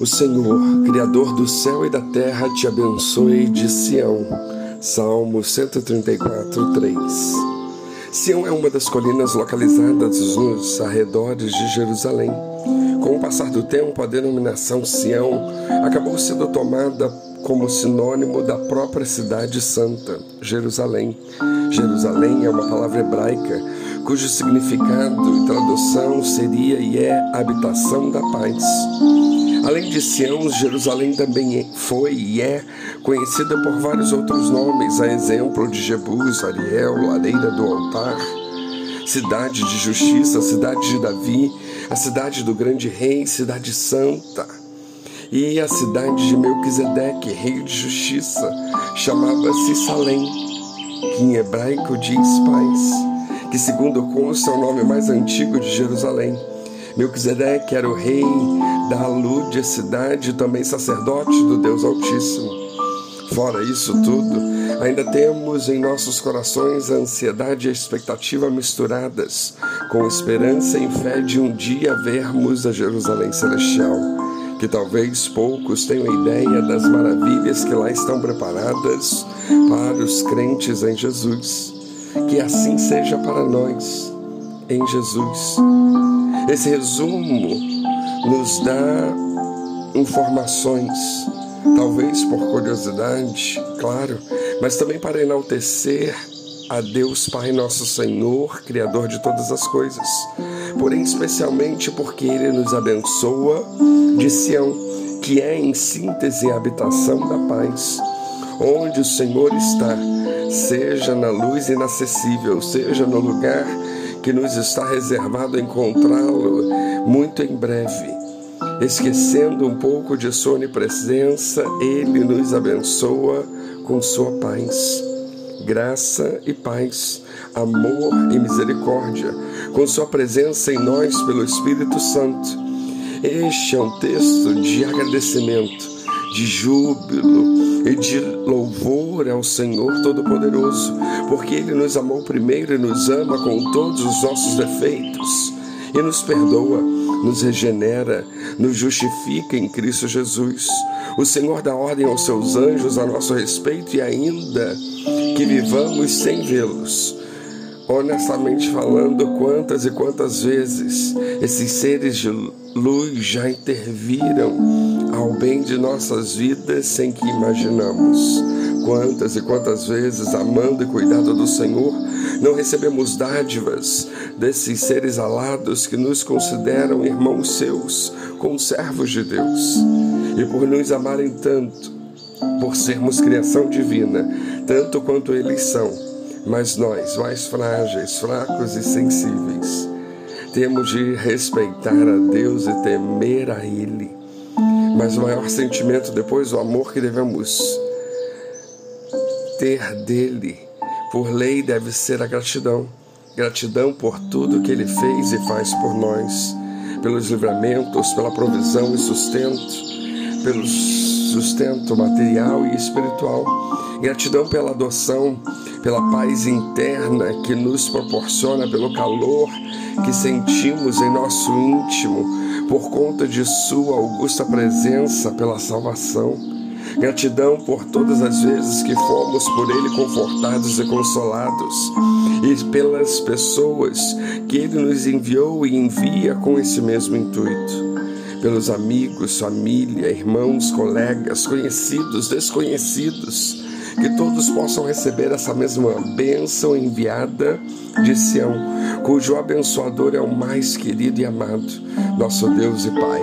O Senhor, Criador do céu e da terra, te abençoe de Sião. Salmo 134, 3. Sião é uma das colinas localizadas nos arredores de Jerusalém. Com o passar do tempo, a denominação Sião acabou sendo tomada como sinônimo da própria cidade santa, Jerusalém. Jerusalém é uma palavra hebraica cujo significado e tradução seria e é habitação da paz. Além de Sião, Jerusalém também é, foi e é conhecida por vários outros nomes, a exemplo de Jebus, Ariel, Lareira do Altar, Cidade de Justiça, Cidade de Davi, a cidade do grande rei, Cidade Santa. E a cidade de Melquisedeque, rei de justiça, chamava-se Salém, que em hebraico diz paz que segundo consta é o nome mais antigo de Jerusalém. Melquisedeque era o rei da Lúdia cidade e também sacerdote do Deus Altíssimo. Fora isso tudo, ainda temos em nossos corações a ansiedade e a expectativa misturadas, com esperança e fé de um dia vermos a Jerusalém Celestial, que talvez poucos tenham ideia das maravilhas que lá estão preparadas para os crentes em Jesus. Que assim seja para nós, em Jesus. Esse resumo nos dá informações, talvez por curiosidade, claro, mas também para enaltecer a Deus Pai Nosso Senhor, Criador de todas as coisas, porém especialmente porque Ele nos abençoa de Sião, que é em síntese a habitação da paz, onde o Senhor está seja na luz inacessível, seja no lugar que nos está reservado encontrá-lo muito em breve. Esquecendo um pouco de sua onipresença, Ele nos abençoa com sua paz, graça e paz, amor e misericórdia, com sua presença em nós pelo Espírito Santo. Este é um texto de agradecimento, de júbilo, e de louvor ao Senhor Todo-Poderoso, porque Ele nos amou primeiro e nos ama com todos os nossos defeitos e nos perdoa, nos regenera, nos justifica em Cristo Jesus. O Senhor dá ordem aos seus anjos a nosso respeito e ainda que vivamos sem vê-los. Honestamente falando, quantas e quantas vezes esses seres de luz já interviram ao bem de nossas vidas sem que imaginamos. Quantas e quantas vezes, amando e cuidado do Senhor, não recebemos dádivas desses seres alados que nos consideram irmãos seus, conservos de Deus. E por nos amarem tanto, por sermos criação divina, tanto quanto eles são, mas nós, mais frágeis, fracos e sensíveis, temos de respeitar a Deus e temer a Ele mas o maior sentimento depois, o amor que devemos ter dele, por lei, deve ser a gratidão. Gratidão por tudo que ele fez e faz por nós, pelos livramentos, pela provisão e sustento, pelo sustento material e espiritual. Gratidão pela adoção, pela paz interna que nos proporciona, pelo calor que sentimos em nosso íntimo por conta de Sua augusta presença pela salvação. Gratidão por todas as vezes que fomos por Ele confortados e consolados, e pelas pessoas que Ele nos enviou e envia com esse mesmo intuito. Pelos amigos, família, irmãos, colegas, conhecidos, desconhecidos, que todos possam receber essa mesma bênção enviada de Sião, cujo abençoador é o mais querido e amado, nosso Deus e Pai.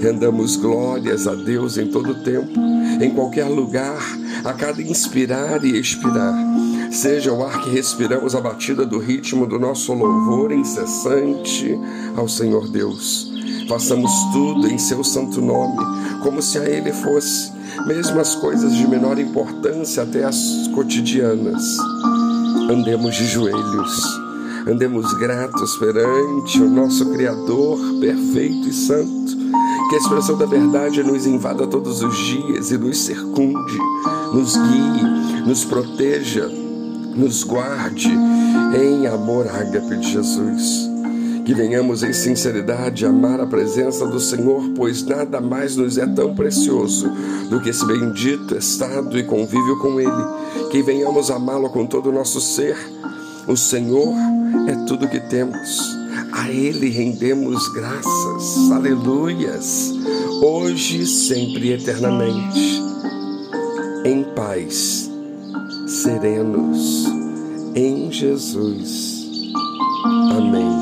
Rendamos glórias a Deus em todo tempo, em qualquer lugar, a cada inspirar e expirar. Seja o ar que respiramos a batida do ritmo do nosso louvor incessante ao Senhor Deus. Façamos tudo em seu santo nome, como se a Ele fosse mesmo as coisas de menor importância até as cotidianas. Andemos de joelhos, andemos gratos perante o nosso Criador perfeito e santo, que a expressão da verdade nos invada todos os dias e nos circunde, nos guie, nos proteja, nos guarde em amor ágape de Jesus Que venhamos em sinceridade amar a presença do Senhor, pois nada mais nos é tão precioso do que esse bendito estado e convívio com Ele. Que venhamos amá-lo com todo o nosso ser. O Senhor é tudo que temos. A Ele rendemos graças, aleluias, hoje, sempre e eternamente. Em paz, serenos, em Jesus. Amém.